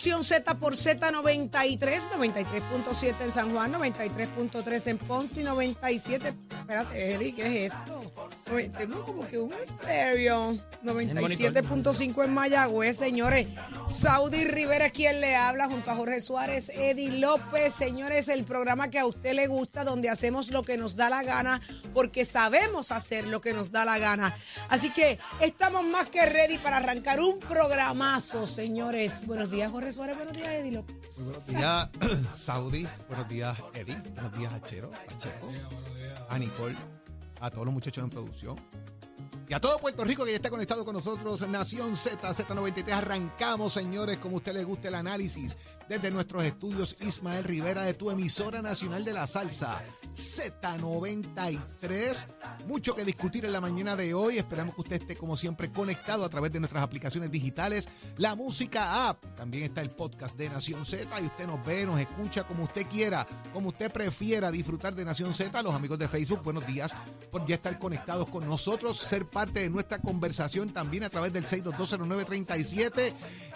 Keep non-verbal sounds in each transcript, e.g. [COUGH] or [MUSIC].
Nación Z por Z93, 93.7 en San Juan, 93.3 en Ponce y 97. Espérate, Eddie, ¿qué es esto? Oye, Tengo como que un estéreo. 97.5 en Mayagüez, señores. Saudi Rivera es quien le habla junto a Jorge Suárez, Eddie López. Señores, el programa que a usted le gusta, donde hacemos lo que nos da la gana, porque sabemos hacer lo que nos da la gana. Así que estamos más que ready para arrancar un programazo, señores. Buenos días, Jorge Suárez. Buenos días, Eddie López. Muy buenos días, [COUGHS] Saudi. Buenos días, Eddie. Buenos días, Achero, Pacheco, a Nicole, a todos los muchachos en producción. Y a todo Puerto Rico que ya está conectado con nosotros, Nación Z, Z93. Arrancamos, señores, como a usted le guste el análisis desde nuestros estudios Ismael Rivera de tu emisora nacional de la salsa, Z93. Mucho que discutir en la mañana de hoy. Esperamos que usted esté, como siempre, conectado a través de nuestras aplicaciones digitales, la música app. También está el podcast de Nación Z y usted nos ve, nos escucha como usted quiera, como usted prefiera disfrutar de Nación Z. Los amigos de Facebook, buenos días por ya estar conectados con nosotros, ser parte de nuestra conversación también a través del 6220937.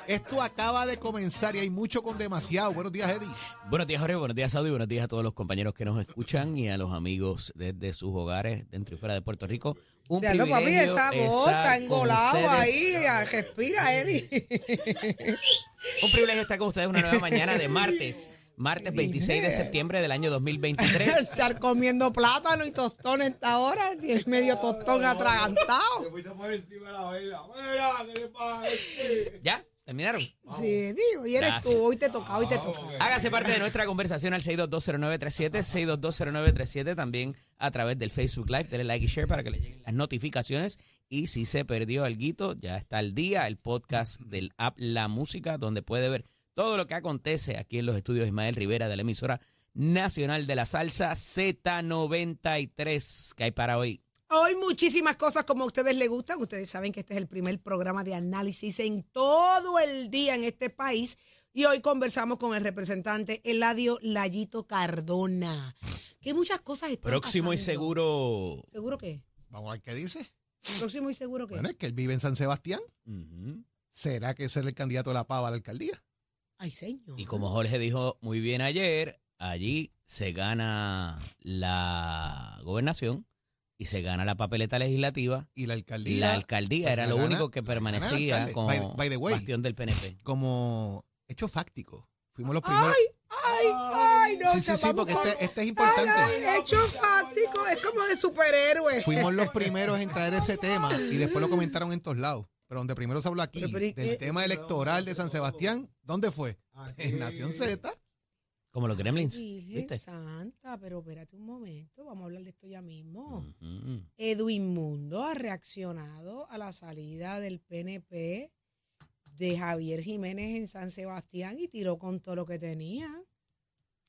Esto acaba de comenzar y hay mucho con demasiado. Buenos días, Eddie. Buenos días, Jorge. Buenos días, Saudi. Buenos días a todos los compañeros que nos escuchan y a los amigos desde sus hogares dentro y fuera de Puerto Rico. Un Déjalo, papi, privilegio esa voz estar está con engolado ustedes. ahí. ah, Respira, Eddie. Un privilegio estar con ustedes una nueva mañana de martes. Martes 26 de septiembre del año [LAUGHS] 2023. Estar comiendo plátano y tostón a esta hora. Tienes medio tostón atragantado. ¿Ya? ¿Terminaron? Sí, digo, y eres Gracias. tú. Hoy te toca, hoy te toca. Hágase parte de nuestra conversación al 6220937, 6220937, también a través del Facebook Live. Denle like y share para que le lleguen las notificaciones. Y si se perdió algo, ya está al día el podcast del app La Música, donde puede ver todo lo que acontece aquí en los estudios Ismael Rivera de la emisora nacional de la salsa Z93 que hay para hoy. Hoy muchísimas cosas como a ustedes les gustan. Ustedes saben que este es el primer programa de análisis en todo el día en este país. Y hoy conversamos con el representante Eladio Layito Cardona. Que muchas cosas están Próximo y seguro. ¿Seguro qué? Vamos a ver qué dice. Próximo y seguro qué. Bueno, es que él vive en San Sebastián. ¿Será que ser el candidato de la pava a la alcaldía? Ay, señor. Y como Jorge dijo muy bien ayer, allí se gana la gobernación y se gana la papeleta legislativa. Y la alcaldía. la alcaldía pues, era la lo gana- único que permanecía como By- by the way. bastión del PNP. como hecho fáctico. Fuimos los primeros. Ay, ay, no. sí, sí, sí, porque con- este, este es importante. Ay, ay, hecho fáctico, es como de superhéroe. Fuimos los primeros en traer ese tema y después lo comentaron en todos lados. Pero donde primero se habló aquí Pero, pero, ¿y del tema electoral de San Sebastián, ¿dónde fue? En Nación Z. Como los gremlins. Virgen ¿Viste? Santa, pero espérate un momento, vamos a hablar de esto ya mismo. Ujú. Edwin Mundo ha reaccionado a la salida del PNP de Javier Jiménez en San Sebastián y tiró con todo lo que tenía.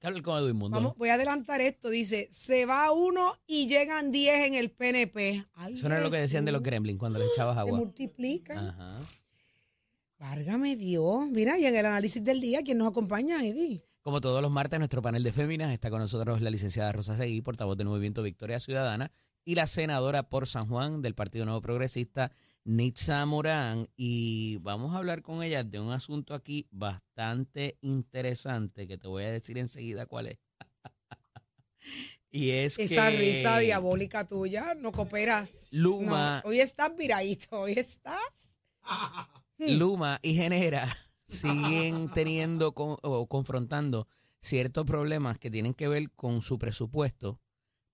¿Qué habla con Edwin Mundo? Vamos, voy a adelantar esto. Dice, se va uno y llegan 10 en el PNP. Ay, Eso no era lo que decían de los gremlins cuando les echabas Se agua. multiplican. Ajá. Válgame Dios. Mira, y en el análisis del día, ¿quién nos acompaña, Eddie? Como todos los martes, nuestro panel de féminas está con nosotros la licenciada Rosa Seguí, portavoz del Movimiento Victoria Ciudadana, y la senadora por San Juan del Partido Nuevo Progresista, Nitza Morán. Y vamos a hablar con ella de un asunto aquí bastante interesante que te voy a decir enseguida cuál es. [LAUGHS] y es Esa que risa diabólica tuya, no cooperas. Luma, No, hoy estás viradito, hoy estás. [LAUGHS] Luma y Genera [LAUGHS] siguen teniendo con- o confrontando ciertos problemas que tienen que ver con su presupuesto,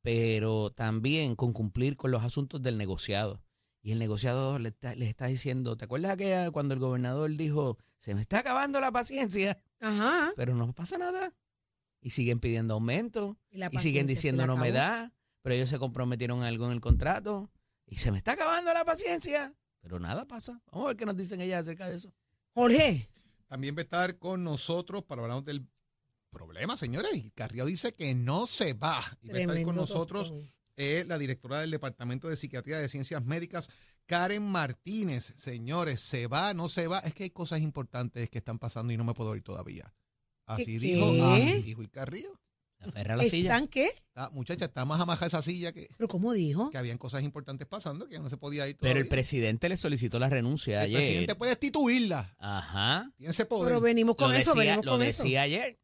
pero también con cumplir con los asuntos del negociado. Y el negociado le está- les está diciendo, ¿te acuerdas aquella cuando el gobernador dijo, se me está acabando la paciencia, Ajá. pero no pasa nada? Y siguen pidiendo aumento, la y siguen diciendo no me da, pero ellos se comprometieron a algo en el contrato, y se me está acabando la paciencia, pero nada pasa. Vamos a ver qué nos dicen ellas acerca de eso. Jorge, También va a estar con nosotros para hablar del problema, señores. Y Carrió dice que no se va. Y va a estar con nosotros tostón. Eh, la directora del Departamento de Psiquiatría de Ciencias Médicas, Karen Martínez. Señores, ¿se va? ¿No se va? Es que hay cosas importantes que están pasando y no me puedo ir todavía. Así ¿Qué- dijo, así dijo el Carrillo. Se aferra la silla. ¿Están qué? Muchacha, está más amaja esa silla que, ¿Pero cómo dijo? que habían cosas importantes pasando que no se podía ir Pero todavía. el presidente le solicitó la renuncia El ayer. presidente puede destituirla. Ajá. Tiene ese poder. Pero venimos con lo eso, decía, venimos lo con eso. decía ayer.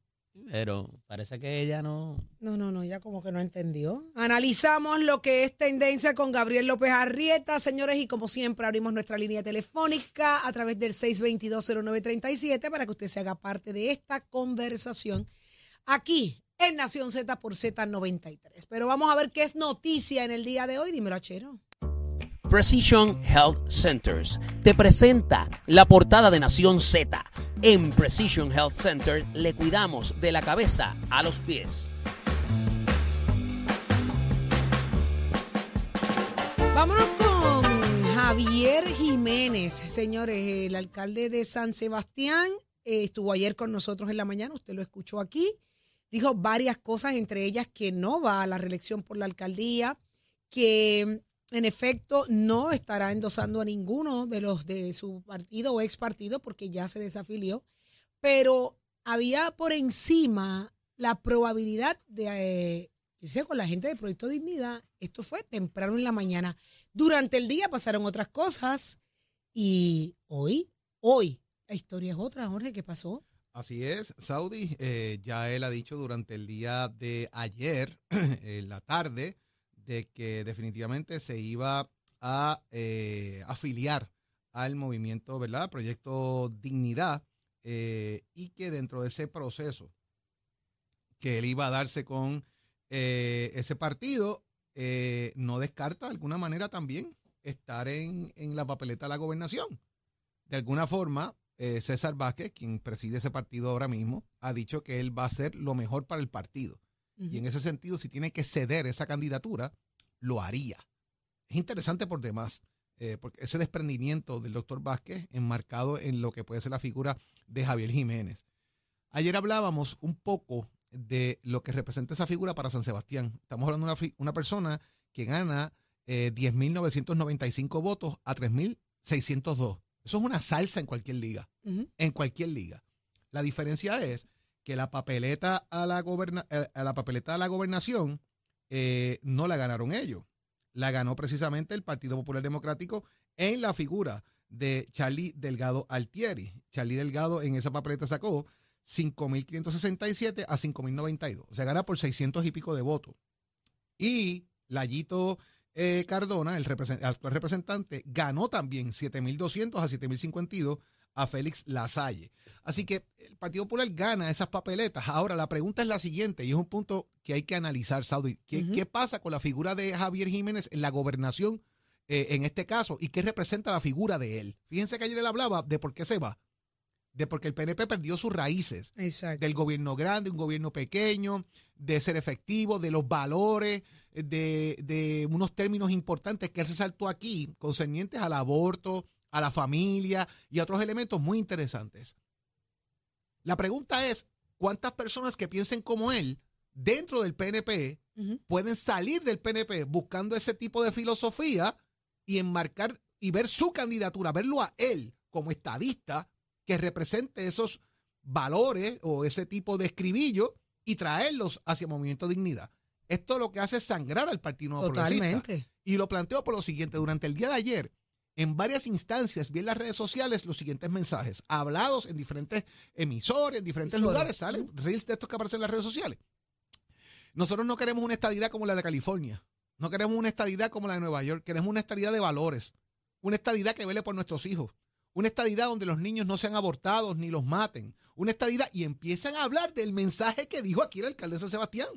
Pero parece que ella no. No, no, no, ya como que no entendió. Analizamos lo que es tendencia con Gabriel López Arrieta, señores, y como siempre abrimos nuestra línea telefónica a través del 6220937 para que usted se haga parte de esta conversación aquí en Nación Z por Z93. Pero vamos a ver qué es noticia en el día de hoy. Dímelo, Achero. Precision Health Centers te presenta la portada de Nación Z. En Precision Health Center le cuidamos de la cabeza a los pies. Vámonos con Javier Jiménez, señores, el alcalde de San Sebastián. eh, estuvo ayer con nosotros en la mañana, usted lo escuchó aquí. Dijo varias cosas, entre ellas que no va a la reelección por la alcaldía, que en efecto no estará endosando a ninguno de los de su partido o ex partido porque ya se desafilió, pero había por encima la probabilidad de eh, irse con la gente de Proyecto Dignidad. Esto fue temprano en la mañana. Durante el día pasaron otras cosas y hoy, hoy, la historia es otra, Jorge, ¿qué pasó? Así es, Saudi, eh, ya él ha dicho durante el día de ayer, [CLEARS THROAT] en la tarde, de que definitivamente se iba a eh, afiliar al movimiento, ¿verdad? Proyecto Dignidad, eh, y que dentro de ese proceso que él iba a darse con eh, ese partido, no descarta de alguna manera también estar en, en la papeleta de la gobernación. De alguna forma, César Vázquez, quien preside ese partido ahora mismo, ha dicho que él va a hacer lo mejor para el partido. Y en ese sentido, si tiene que ceder esa candidatura, lo haría. Es interesante por demás, eh, porque ese desprendimiento del doctor Vázquez enmarcado en lo que puede ser la figura de Javier Jiménez. Ayer hablábamos un poco de lo que representa esa figura para San Sebastián. Estamos hablando de una, una persona que gana eh, 10.995 votos a 3.602. Eso es una salsa en cualquier liga en cualquier liga. La diferencia es que la papeleta a la, goberna- eh, a la, papeleta a la gobernación eh, no la ganaron ellos. La ganó precisamente el Partido Popular Democrático en la figura de Charlie Delgado Altieri. Charlie Delgado en esa papeleta sacó 5.567 a 5.092. O sea, gana por 600 y pico de votos. Y Layito eh, Cardona, el represen- actual representante, ganó también 7.200 a 7.052 a Félix Lasalle. Así que el Partido Popular gana esas papeletas. Ahora, la pregunta es la siguiente, y es un punto que hay que analizar, Saudi. ¿Qué, pasa con la figura de Javier Jiménez en la gobernación eh, en este caso? ¿Y qué representa la figura de él? Fíjense que ayer él hablaba de por qué se va. De porque el PNP perdió sus raíces Exacto. del gobierno grande, un gobierno pequeño, de ser efectivo, de los valores, de, de unos términos importantes que él resaltó aquí, concernientes al aborto, a la familia y a otros elementos muy interesantes. La pregunta es, ¿cuántas personas que piensen como él dentro del PNP pueden salir del PNP buscando ese tipo de filosofía y enmarcar y ver su candidatura, verlo a él como estadista que represente esos valores o ese tipo de escribillo y traerlos hacia el Movimiento Dignidad. Esto lo que hace es sangrar al Partido Nuevo Progresista. Totalmente. Y lo planteo por lo siguiente, durante el día de ayer, en varias instancias, vi en las redes sociales los siguientes mensajes, hablados en diferentes emisores, en diferentes lugares, salen reels de estos que aparecen en las redes sociales. Nosotros no queremos una estadidad como la de California, no queremos una estadidad como la de Nueva York, queremos una estadidad de valores, una estadidad que vele por nuestros hijos, una estadidad donde los niños no sean abortados ni los maten, una estadidad y empiezan a hablar del mensaje que dijo aquí el alcalde de San Sebastián.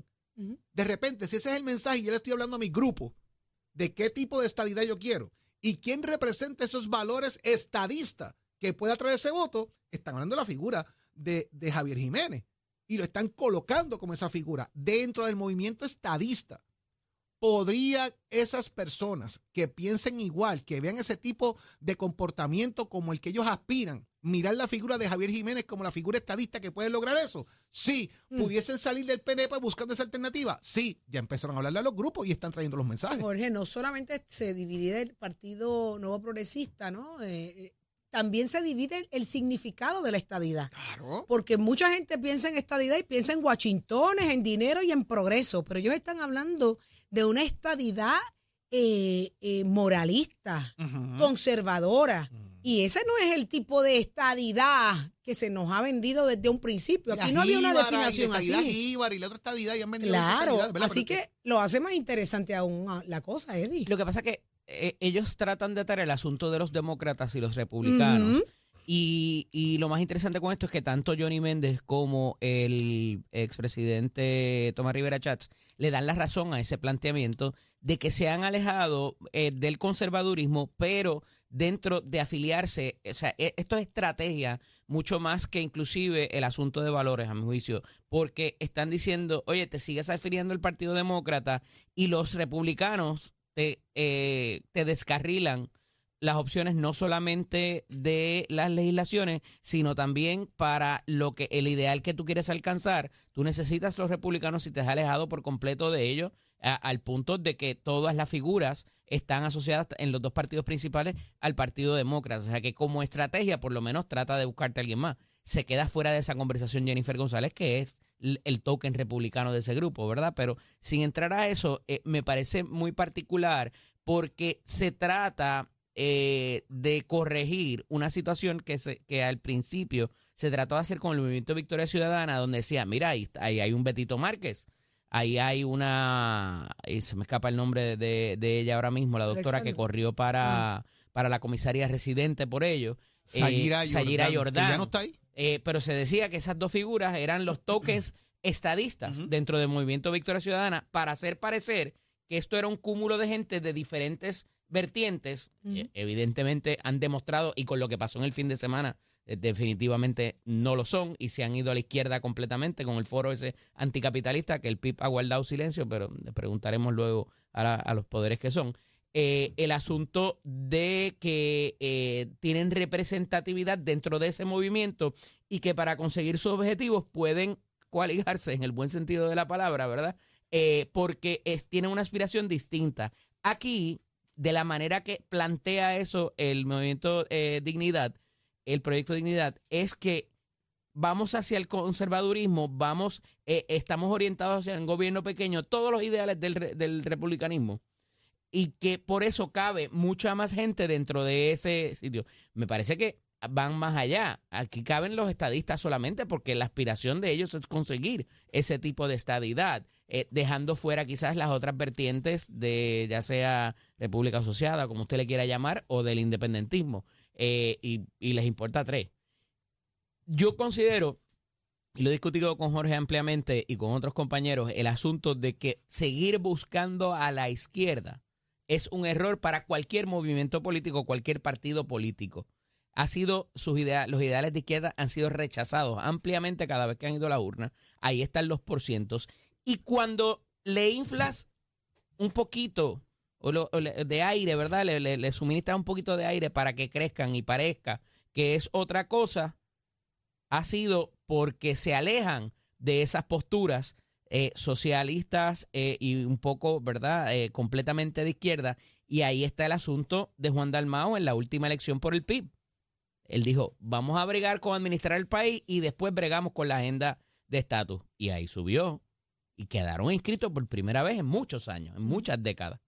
De repente, si ese es el mensaje, y yo le estoy hablando a mi grupo de qué tipo de estadidad yo quiero y quién representa esos valores estadistas que pueda traer ese voto, están hablando de la figura de, de Javier Jiménez y lo están colocando como esa figura dentro del movimiento estadista. ¿Podría esas personas que piensen igual, que vean ese tipo de comportamiento como el que ellos aspiran, mirar la figura de Javier Jiménez como la figura estadista que puede lograr eso? Sí. ¿Pudiesen salir del PNP buscando esa alternativa? Sí. Ya empezaron a hablarle a los grupos y están trayendo los mensajes. Jorge, no solamente se divide el Partido Nuevo Progresista, ¿no? Eh, también se divide el, el significado de la estadidad. Claro. Porque mucha gente piensa en estadidad y piensa en Washingtones, en dinero y en progreso, pero ellos están hablando de una estadidad eh, eh, moralista, conservadora. Y ese no es el tipo de estadidad que se nos ha vendido desde un principio. Aquí no había una y la definición estadidad así. Y la otra estadidad y han vendido Claro, así Pero que lo hace más interesante aún ah, la cosa, Eddie. Lo que pasa es que eh, ellos tratan de atar el asunto de los demócratas y los republicanos. Y, y lo más interesante con esto es que tanto Johnny Méndez como el expresidente Tomás Rivera Chats le dan la razón a ese planteamiento de que se han alejado eh, del conservadurismo, pero dentro de afiliarse, o sea, e- esto es estrategia mucho más que inclusive el asunto de valores, a mi juicio, porque están diciendo, oye, te sigues afiliando al Partido Demócrata y los republicanos te, eh, te descarrilan las opciones no solamente de las legislaciones, sino también para lo que el ideal que tú quieres alcanzar. Tú necesitas los republicanos y te has alejado por completo de ellos al punto de que todas las figuras están asociadas en los dos partidos principales al Partido Demócrata. O sea que como estrategia, por lo menos trata de buscarte a alguien más. Se queda fuera de esa conversación Jennifer González, que es el token republicano de ese grupo, ¿verdad? Pero sin entrar a eso, eh, me parece muy particular porque se trata eh, de corregir una situación que, se, que al principio se trató de hacer con el movimiento Victoria Ciudadana, donde decía, mira, ahí, ahí hay un Betito Márquez, ahí hay una, y se me escapa el nombre de, de ella ahora mismo, la doctora que corrió para, para la comisaría residente por ello. eh, Sayira Sayira Jordán, Jordán. que ya no está ahí. Eh, pero se decía que esas dos figuras eran los toques [CLEARS THROAT] estadistas dentro del movimiento Victoria Ciudadana para hacer parecer que esto era un cúmulo de gente de diferentes vertientes. Eh, evidentemente han demostrado, y con lo que pasó en el fin de semana, eh, definitivamente no lo son y se han ido a la izquierda completamente con el foro ese anticapitalista que el PIB ha guardado silencio, pero le preguntaremos luego a, la- a los poderes que son. Eh, el asunto de que eh, tienen representatividad dentro de ese movimiento y que para conseguir sus objetivos pueden coaligarse en el buen sentido de la palabra, ¿verdad? Eh, porque es, tienen una aspiración distinta. Aquí, de la manera que plantea eso el movimiento eh, Dignidad, el proyecto Dignidad, es que vamos hacia el conservadurismo, vamos, eh, estamos orientados hacia un gobierno pequeño, todos los ideales del, del republicanismo. Y que por eso cabe mucha más gente dentro de ese sitio. Me parece que van más allá. Aquí caben los estadistas solamente porque la aspiración de ellos es conseguir ese tipo de estadidad, eh, dejando fuera quizás las otras vertientes de ya sea República Asociada, como usted le quiera llamar, o del independentismo. Eh, y, y les importa tres. Yo considero, y lo he discutido con Jorge ampliamente y con otros compañeros, el asunto de que seguir buscando a la izquierda es un error para cualquier movimiento político, cualquier partido político. Ha sido sus idea- los ideales de izquierda han sido rechazados ampliamente cada vez que han ido a la urna. Ahí están los porcientos. Y cuando le inflas un poquito o lo- de aire, ¿verdad? Le suministras un poquito de aire para que crezcan y parezca que es otra cosa, ha sido porque se alejan de esas posturas eh, socialistas eh, y un poco, ¿verdad?, Eh, completamente de izquierda. Y ahí está el asunto de Juan Dalmao en la última elección por el PIB. Él dijo, vamos a bregar con administrar el país y después bregamos con la agenda de estatus. Y ahí subió. Y quedaron inscritos por primera vez en muchos años, en muchas décadas.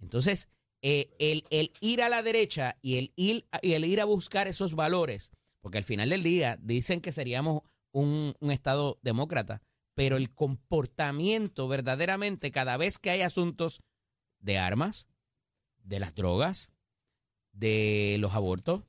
Entonces, eh, el, el ir a la derecha y el, ir, y el ir a buscar esos valores, porque al final del día dicen que seríamos un, un Estado demócrata, pero el comportamiento verdaderamente cada vez que hay asuntos de armas, de las drogas, de los abortos,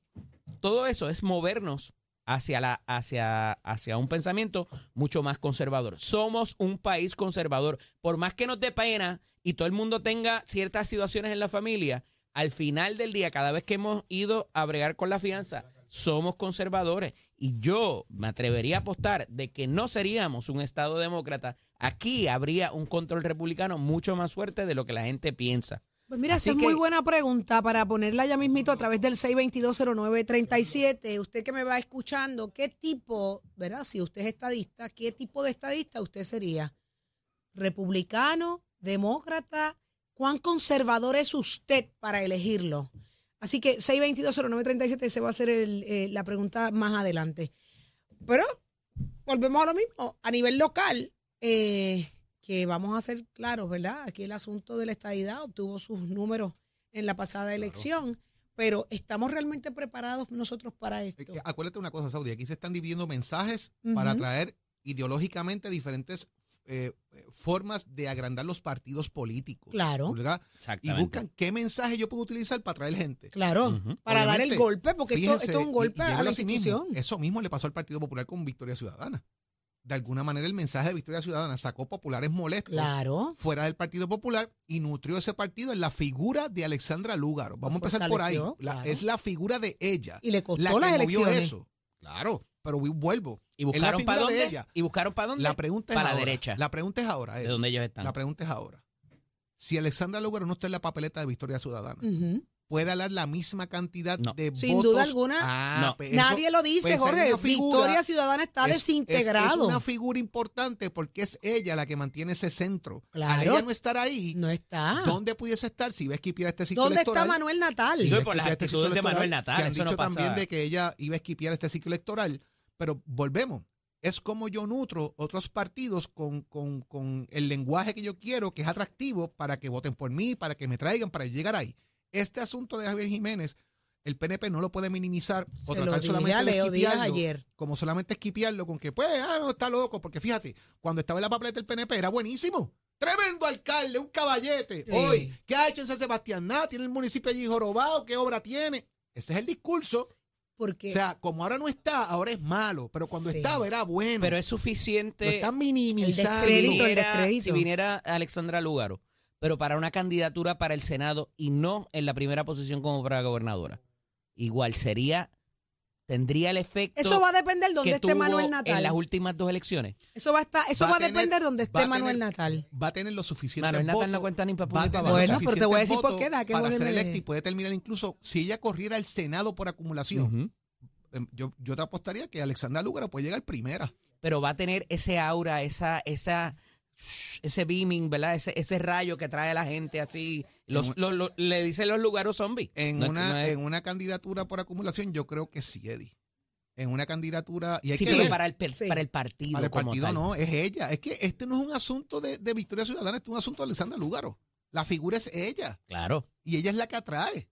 todo eso es movernos hacia, la, hacia, hacia un pensamiento mucho más conservador. Somos un país conservador. Por más que nos dé pena y todo el mundo tenga ciertas situaciones en la familia, al final del día, cada vez que hemos ido a bregar con la fianza, somos conservadores. Y yo me atrevería a apostar de que no seríamos un Estado demócrata. Aquí habría un control republicano mucho más fuerte de lo que la gente piensa. Pues mira, Así esa es muy buena pregunta para ponerla ya mismito a través del 6220937. Usted que me va escuchando, ¿qué tipo, verdad? Si usted es estadista, ¿qué tipo de estadista usted sería? ¿Republicano? ¿Demócrata? ¿Cuán conservador es usted para elegirlo? Así que 6220937 se va a hacer el, eh, la pregunta más adelante. Pero volvemos a lo mismo. A nivel local, eh, que vamos a ser claros, ¿verdad? Aquí el asunto de la estadidad obtuvo sus números en la pasada elección, pero ¿estamos realmente preparados nosotros para esto? Acuérdate una cosa, Saudi, aquí se están dividiendo mensajes para Ujú. atraer ideológicamente diferentes eh, formas de agrandar los partidos políticos. Claro, ¿verdad? Y buscan qué mensaje yo puedo utilizar para atraer gente. claro, para dar el golpe, porque esto, Fíjense, esto es un golpe y a la mismo. institución. Eso mismo le pasó al Partido Popular con Victoria Ciudadana. De alguna manera el mensaje de Victoria Ciudadana sacó populares molestos Claro, fuera del Partido Popular y nutrió ese partido en la figura de Alexandra Lúgaro. Vamos a empezar por ahí. La- claro. Es la figura de ella. y le costó la que las movió elecciones. eso. Claro, pero vuelvo. ¿Y la buscaron para de dónde? ella. ¿Y buscaron para dónde? La pregunta es para la ahora. derecha, La pregunta es ahora. de donde ellos están. La pregunta es ahora. Si Alexandra Lúgaro no está en la papeleta de Victoria Ciudadana. ¿Puede hablar la misma cantidad No. de Sin votos? duda alguna. Ah, No. pues eso- Nadie lo dice, pues Jorge. figura- Victoria Ciudadana está es- es- desintegrado. Es, una figura importante porque es ella la que mantiene ese centro. Claro. Al ella no estar ahí, no está. ¿dónde pudiese estar si iba a esquipiar este ciclo ¿Dónde electoral? está Manuel Natal? Sí, por las este ciclo actitudes de electoral, Manuel Natal, Que han eso no dicho también de que ella iba a esquipiar este ciclo electoral. Pero volvemos. Es como yo nutro otros partidos con, con- con el lenguaje que yo quiero, que es atractivo para que voten por mí, para que me traigan, para llegar ahí. Este asunto de Javier Jiménez, el PNP no lo puede minimizar o Se lo tratar dije solamente a de ayer. como solamente esquipearlo con que, pues, ah, no, está loco, porque fíjate, cuando estaba en la papeleta del PNP era buenísimo. Tremendo alcalde, un caballete. Sí. Hoy, ¿qué ha hecho en San Sebastián? Nada, tiene el municipio allí jorobado, ¿qué obra tiene? Ese es el discurso. Porque O sea, como ahora no está, ahora es malo, pero cuando Sí. estaba era bueno. Pero es lo suficiente están El minimizando. descrédito, el viniera, descrédito. si viniera Alexandra Lugaro, pero para una candidatura para el Senado y no en la primera posición como para gobernadora. Igual sería, tendría el efecto eso va a depender donde esté Manuel Natal. en las últimas dos elecciones. Eso va a estar, eso Va va, a tener- depender donde esté Manuel tener- Natal. Va a tener los suficientes Manuel Natal votos. no cuenta ni para Bueno, pero te voy a decir por qué, da, que para ser electa y puede terminar incluso si ella corriera el Senado por acumulación. Em, Yo, yo te apostaría que Alexandra Lúgaro puede llegar primera. Pero va a tener ese aura, esa, esa, ese beaming, ¿verdad? Ese, ese rayo que trae a la gente así. Los, le dicen los lugares zombies. En, No una, no es- en una candidatura por acumulación, yo creo que sí, Eddie. En una candidatura. Y hay sí, que pero ver. para el, Sí. para el partido. Para el como partido tal. no, es ella. Es que este no es un asunto de, de Victoria Ciudadana, este es un asunto de Alexandra Lúgaro. La figura es ella. Claro. Y ella es la que atrae.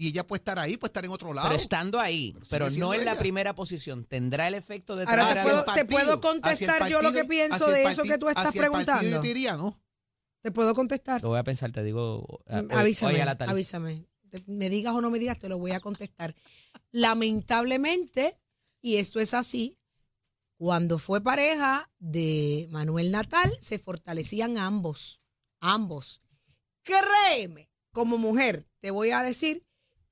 Y ella puede estar ahí, puede estar en otro lado. Pero estando ahí, Pero no en la primera posición, ¿tendrá el efecto de Ahora te puedo- te puedo contestar yo lo que pienso de eso que tú estás hacia el partido preguntando. Yo te diría, no. ¿Te puedo contestar? Lo voy a pensar, te digo. a- Mm, avísame, hoy a la tarde. avísame. Me digas o no me digas, te lo voy a contestar. Lamentablemente, y esto es así, cuando fue pareja de Manuel Natal, se fortalecían ambos. Ambos. Créeme, como mujer, te voy a decir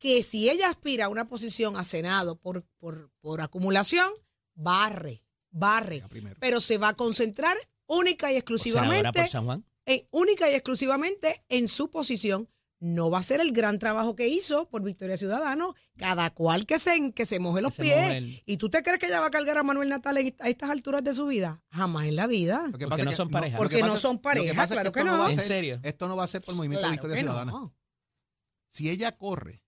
que si ella aspira a una posición a Senado por, por, por acumulación, barre, barre. Pero se va a concentrar única y exclusivamente por San Juan. eh, única y exclusivamente en su posición. No va a ser el gran trabajo que hizo por Victoria Ciudadano, cada cual que se, que se moje los se pies. moje el- ¿Y tú te crees que ella va a cargar a Manuel Natal en- a estas alturas de su vida? Jamás en la vida. Lo que Porque no que son pareja. lo que Porque no son pareja, claro esto que no. va a ¿En ser- serio? Esto no va a ser por el movimiento Claro de Victoria Ciudadana. no. Si ella corre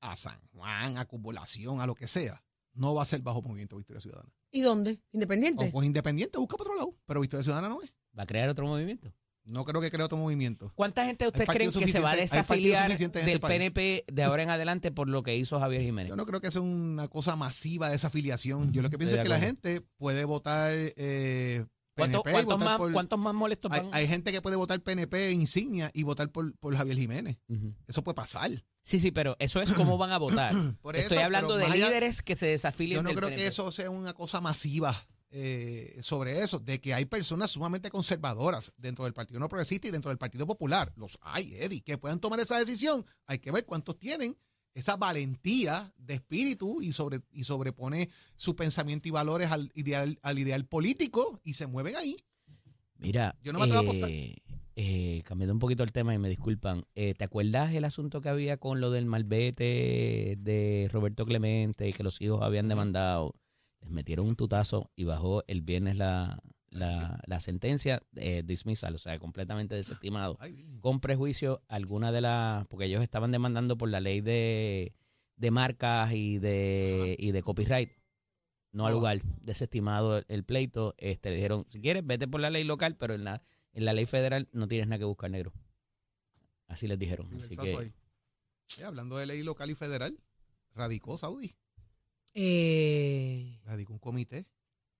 a San Juan, acumulación, a lo que sea, no va a ser bajo movimiento de Victoria Ciudadana. ¿Y dónde? ¿Independiente? O pues independiente, busca por otro lado. Pero Victoria Ciudadana no es. ¿Va a crear otro movimiento? No creo que cree otro movimiento. ¿Cuánta gente ustedes partido creen que se va a desafiliar del este país. PNP de ahora en adelante por lo que hizo Javier Jiménez? Yo no creo que sea una cosa masiva de esa afiliación. Yo lo que pienso es de que la gente puede votar eh, ¿Cuántos, PNP cuántos más, por- ¿Cuántos más molestos hay, van? hay gente que puede votar PNP insignia y votar por, por Javier Jiménez. Eso puede pasar. Sí, sí, pero eso es cómo van a votar. [CLEARS THROAT] Por Estoy hablando de allá- líderes que se desafilien Yo no del creo PNP. que eso sea una cosa masiva eh, sobre eso, de que hay personas sumamente conservadoras dentro del Partido No Progresista y dentro del Partido Popular. Los hay, Eddie, que puedan tomar esa decisión. Hay que ver cuántos tienen esa valentía de espíritu y, sobre, y sobrepone su pensamiento y valores al ideal, al ideal político y se mueven ahí. Mira, Yo no me atrevo a apostar. eh, eh, cambiando un poquito el tema y me disculpan, eh, ¿te acuerdas el asunto que había con lo del malvete de Roberto Clemente y que los hijos habían demandado? Les metieron un tutazo y bajó el viernes la, la, la sentencia de dismissal, o sea, completamente desestimado. Ay. Con prejuicio, alguna de las, porque ellos estaban demandando por la ley de, de marcas y de, y de copyright. No al lugar, desestimado el, pleito. Este, le dijeron, si quieres, vete por la ley local, pero en la, en la ley federal no tienes nada que buscar negro. Así les dijeron. Así que. Eh, hablando de ley local y federal, radicó Saudi. Eh, Radicó un comité.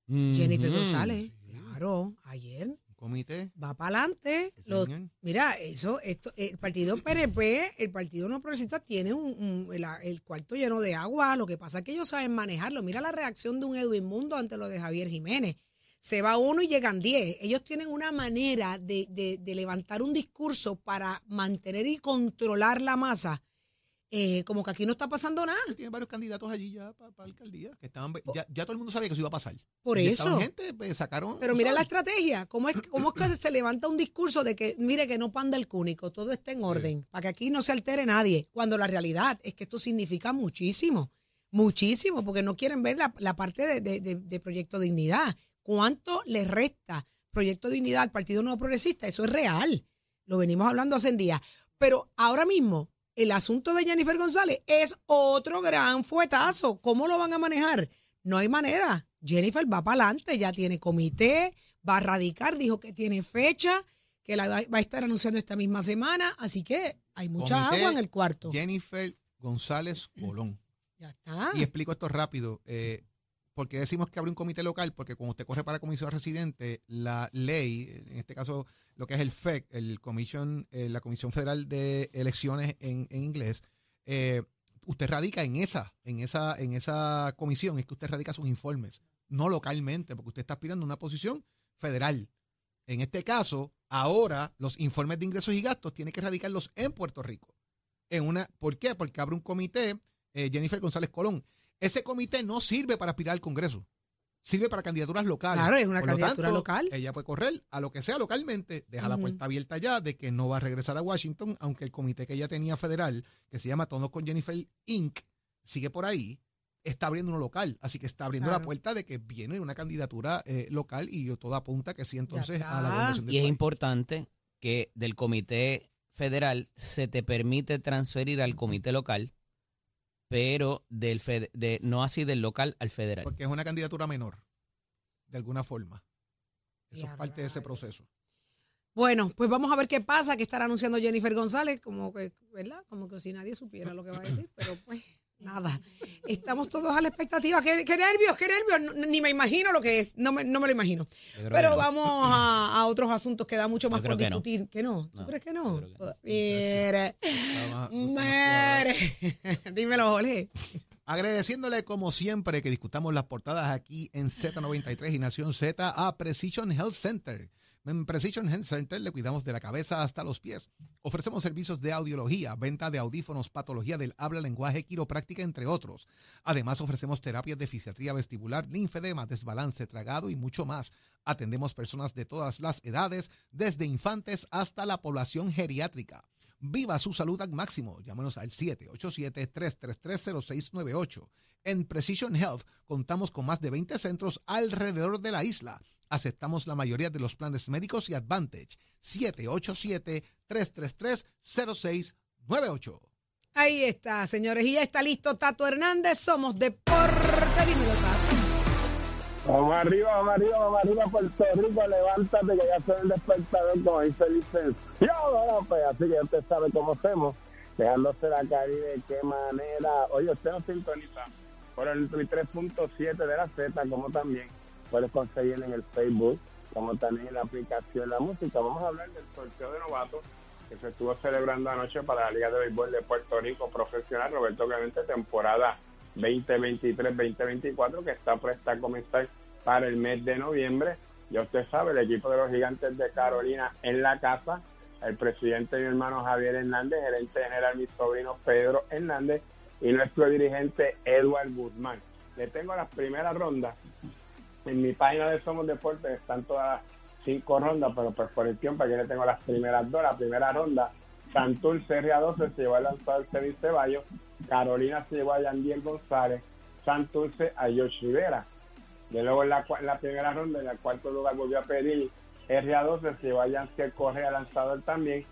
Jennifer Ujú. González, Sí. Claro, ayer Un comité. va para adelante. Sí. Mira, eso, esto, el partido PNP, el partido no progresista tiene un, un- el, el cuarto lleno de agua. Lo que pasa es que ellos saben manejarlo. Mira la reacción de un Edwin Mundo ante lo de Javier Jiménez. Se va uno y llegan diez. Ellos tienen una manera de, de- de levantar un discurso para mantener y controlar la masa. Eh, como que aquí no está pasando nada. Tiene varios candidatos allí ya para la alcaldía. Que estaban, ya, ya todo el mundo sabía que eso iba a pasar. Por Y eso. gente, pues, sacaron. Pero mira la estrategia, ¿cómo es, cómo es que [COUGHS] se levanta un discurso de que, mire, que no panda el cúnico, todo está en orden, para que aquí no se altere nadie, cuando la realidad es que esto significa muchísimo, muchísimo, porque no quieren ver la, la parte de, de- de- de Proyecto Dignidad. ¿Cuánto le resta Proyecto Dignidad al Partido Nuevo Progresista? Eso es real, lo venimos hablando hace días. Pero ahora mismo, el asunto de Jennifer González es otro gran fuetazo. ¿Cómo lo van a manejar? No hay manera. Jennifer va para adelante, ya tiene comité, va a radicar, dijo que tiene fecha, que la va va a estar anunciando esta misma semana, así que hay mucha Comité agua en el cuarto. Jennifer González Colón. Ya está. Y explico esto rápido. Eh, ¿Por qué decimos que abre un comité local? Porque cuando usted corre para comisión residente, la ley, en este caso lo que es el FEC, el commission, eh, la Comisión Federal de Elecciones en, en inglés, eh, usted radica en esa, en esa, en esa comisión, es que usted radica sus informes, no localmente, porque usted está aspirando a una posición federal. En este caso, ahora los informes de ingresos y gastos tiene que radicarlos en Puerto Rico. En una, ¿Por qué? Porque abre un comité, eh, Jennifer González Colón. Ese comité no sirve para aspirar al Congreso. Sirve para candidaturas locales. Claro, es una Por lo candidatura tanto, local. Ella puede correr a lo que sea localmente, deja la puerta abierta ya de que no va a regresar a Washington, aunque el comité que ella tenía federal, que se llama Tonos con Jennifer Inc., sigue por ahí, está abriendo uno local. Así que está abriendo la puerta de que viene una candidatura eh, local y todo apunta que sí, entonces, a la gobernación del Y es país. importante que del comité federal se te permite transferir al comité local, pero del fed- de, no así del local al federal. Porque es una candidatura menor, de alguna forma. Eso es parte de ese proceso. Bueno, pues vamos a ver qué pasa, que estará anunciando Jennifer González, como que, ¿verdad? Como que si nadie supiera lo que va a decir, pero pues nada. Estamos todos a la expectativa. ¿Qué, qué nervios, qué nervios? No- ni me imagino lo que es, no me, no me lo imagino. Pero no. vamos a, a otros asuntos que da mucho más por que no. discutir. ¿Que no? ¿Tú No, crees que no? no. Mire, mire. [LAUGHS] Dímelo, Jorge. Agradeciéndole como siempre que discutamos las portadas aquí en Z93 y Nación Z a Precision Health Center. En Precision Health Center le cuidamos de la cabeza hasta los pies. Ofrecemos servicios de audiología, venta de audífonos, patología del habla, lenguaje, quiropráctica, entre otros. Además, ofrecemos terapias de fisiatría vestibular, linfedema, desbalance, tragado y mucho más. Atendemos personas de todas las edades, desde infantes hasta la población geriátrica. Viva su salud al máximo. Llámanos al 787-333-0698. En Precision Health contamos con más de 20 centros alrededor de la isla. Aceptamos la mayoría de los planes médicos y Advantage. 787-333-0698. Ahí está, señores. Y ya está listo Tato Hernández. Somos Deporte. Vamos arriba, vamos arriba, vamos arriba, Puerto Rico, levántate que ya soy el despertador, como dice el licenciado López. Así que usted sabe cómo hacemos, dejándose la y de qué manera. Oye, usted nos sintoniza por el 3.7 de la Z, como también puedes conseguir en el Facebook, como también en la aplicación La Música. Vamos a hablar del sorteo de novatos que se estuvo celebrando anoche para la Liga de Béisbol de Puerto Rico profesional, Roberto Clemente, temporada 2023-2024 que está presta a comenzar para el mes de noviembre. Ya usted sabe, el equipo de los gigantes de Carolina en la casa, el presidente mi hermano Javier Hernández, gerente general mi sobrino Pedro Hernández y nuestro dirigente Edward Guzmán. Le tengo las primeras rondas. En mi página de Somos Deportes están todas cinco rondas, pero pues por el tiempo aquí le tengo las primeras dos. La primera ronda, Santurce RA12 se llevó al lanzador Cedric Ceballos, Carolina se llevó a Yandiel González, Santurce a George Rivera. De luego en la, cua- en la primera ronda, en el cuarto lugar volvió a pedir RA12, se llevó a Yanciel Correa, lanzador también,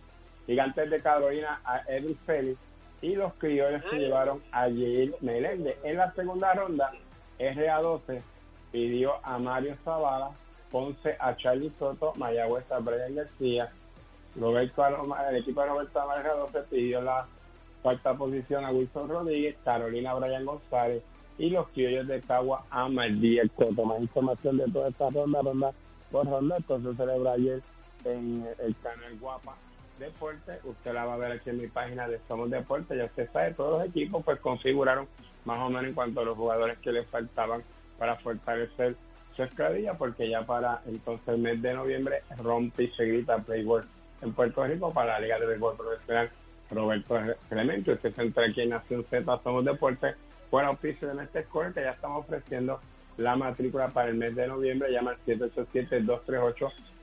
Gigantes de Carolina a Edwin Félix, y los criollos se llevaron a Jair Meléndez. En la segunda ronda, RA12 pidió a Mario Zavala, Ponce a Charlie Soto, Mayagüez a Brian García, Roberto Aloma- el equipo de Roberto Amaya 12 pidió la cuarta posición a Wilson Rodríguez, Carolina Brian González y los criollos de Cagua a Maldí Coto. Más información de toda esta ronda, ronda por ronda, entonces se celebra ayer en el canal Guapa Deporte. Usted la va a ver aquí en mi página de Somos Deporte. Ya usted sabe, todos los equipos pues configuraron más o menos en cuanto a los jugadores que les faltaban para fortalecer su escadilla, porque ya para entonces el mes de noviembre rompe y se grita Playboy en Puerto Rico para la Liga de Béisbol Profesional Roberto Clemente. Usted se entra aquí en Nación Z, Somos Deporte, por auspicio de este score que ya estamos ofreciendo la matrícula para el mes de noviembre. Llama al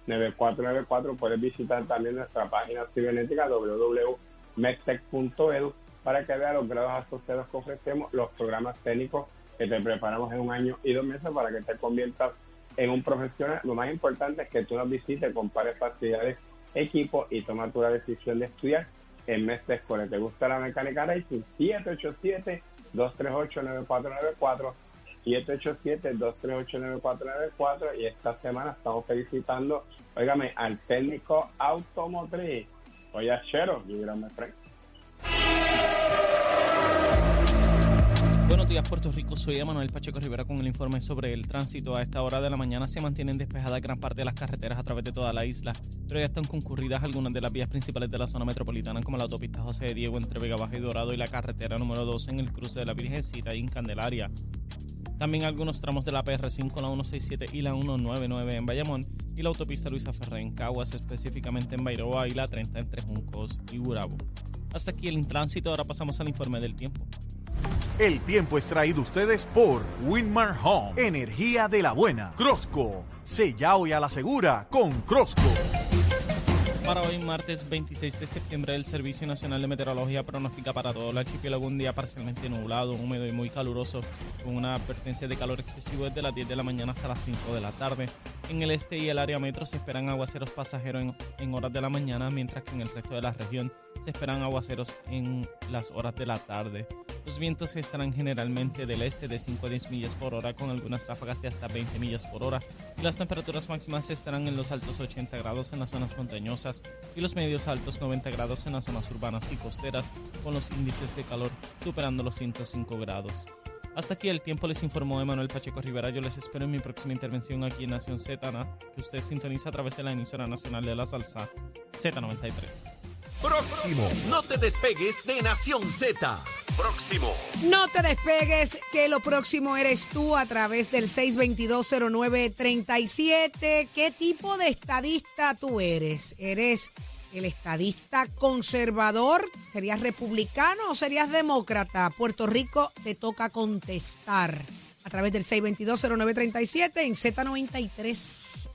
787-238-9494. Puedes visitar también nuestra página cibernética www.medtech.edu para que veas los grados asociados que ofrecemos, los programas técnicos que te preparamos en un año y dos meses para que te conviertas en un profesional. Lo más importante es que tú nos visites, compares facilidades, equipos y toma tu decisión de estudiar en Mestre Escuela. ¿Te gusta la mecánica racing? 787-238-9494. 787-238-9494 y esta semana estamos felicitando, óigame, al técnico automotriz. Oye, Chero, you my friend. Días, Puerto Rico. Soy Emanuel Pacheco Rivera con el informe sobre el tránsito. A esta hora de la mañana se mantienen despejadas gran parte de las carreteras a través de toda la isla, pero ya están concurridas algunas de las vías principales de la zona metropolitana, como la autopista José de Diego entre Vega Baja y Dorado y la carretera número 2 en el cruce de la Virgencita y en Candelaria. También algunos tramos de la PR5, la 167 y la 199 en Bayamón y la autopista Luisa Ferré en Caguas, específicamente en Bairoa y la 30 entre Juncos y Gurabo. Hasta aquí el tránsito, ahora pasamos al informe del tiempo. El tiempo es traído ustedes por Winmar Home, energía de la buena. Crosco, sella hoy a la segura con Crosco. Para hoy, martes 26 de septiembre, el Servicio Nacional de Meteorología pronostica para todo el archipiélago un día parcialmente nublado, húmedo y muy caluroso, con una advertencia de calor excesivo desde las 10 de la mañana hasta las 5 de la tarde. En el este y el área metro se esperan aguaceros pasajeros en, en horas de la mañana, mientras que en el resto de la región se esperan aguaceros en las horas de la tarde. Los vientos estarán generalmente del este de 5 a 10 millas por hora, con algunas ráfagas de hasta 20 millas por hora, y las temperaturas máximas estarán en los altos 80 grados en las zonas montañosas y los medios altos 90 grados en las zonas urbanas y costeras, con los índices de calor superando los 105 grados. Hasta aquí el tiempo les informó Emanuel Pacheco Rivera. Yo les espero en mi próxima intervención aquí en Nación Z, que usted sintoniza a través de la emisora nacional de la salsa Z93. Próximo. No te despegues de Nación Z. Próximo. No te despegues, que lo próximo eres tú a través del 6220937. ¿Qué tipo de estadista tú eres? ¿Eres el estadista conservador? ¿Serías republicano o serías demócrata? Puerto Rico te toca contestar a través del 6220937 en Z93.